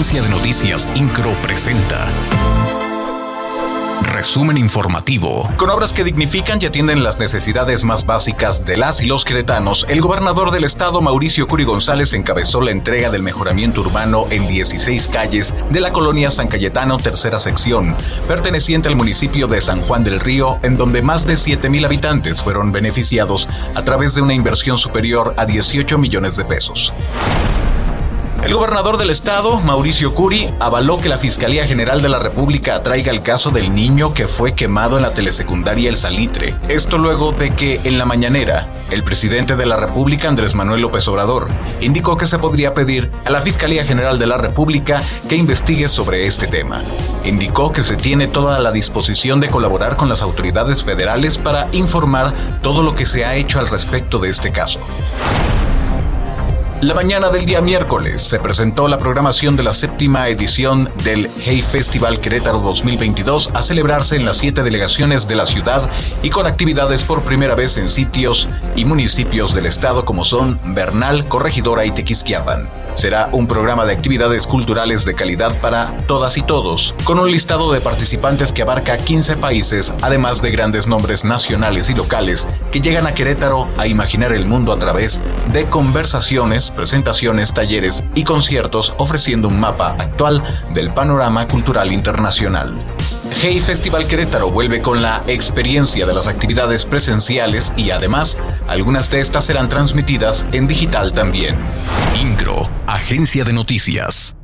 Agencia de Noticias Incro presenta. Resumen informativo. Con obras que dignifican y atienden las necesidades más básicas de las y los queretanos, el gobernador del estado, Mauricio Curi González, encabezó la entrega del mejoramiento urbano en 16 calles de la colonia San Cayetano, tercera sección, perteneciente al municipio de San Juan del Río, en donde más de 7.000 habitantes fueron beneficiados a través de una inversión superior a 18 millones de pesos. El gobernador del estado, Mauricio Curi, avaló que la Fiscalía General de la República traiga el caso del niño que fue quemado en la telesecundaria El Salitre. Esto luego de que en la mañanera, el presidente de la República, Andrés Manuel López Obrador, indicó que se podría pedir a la Fiscalía General de la República que investigue sobre este tema. Indicó que se tiene toda la disposición de colaborar con las autoridades federales para informar todo lo que se ha hecho al respecto de este caso. La mañana del día miércoles se presentó la programación de la séptima edición del Hey Festival Querétaro 2022 a celebrarse en las siete delegaciones de la ciudad y con actividades por primera vez en sitios y municipios del estado como son Bernal, Corregidora y Tequisquiapan. Será un programa de actividades culturales de calidad para todas y todos, con un listado de participantes que abarca 15 países, además de grandes nombres nacionales y locales que llegan a Querétaro a imaginar el mundo a través de conversaciones, presentaciones, talleres y conciertos ofreciendo un mapa actual del panorama cultural internacional. Hey Festival Querétaro vuelve con la experiencia de las actividades presenciales y además algunas de estas serán transmitidas en digital también. Incro, Agencia de Noticias.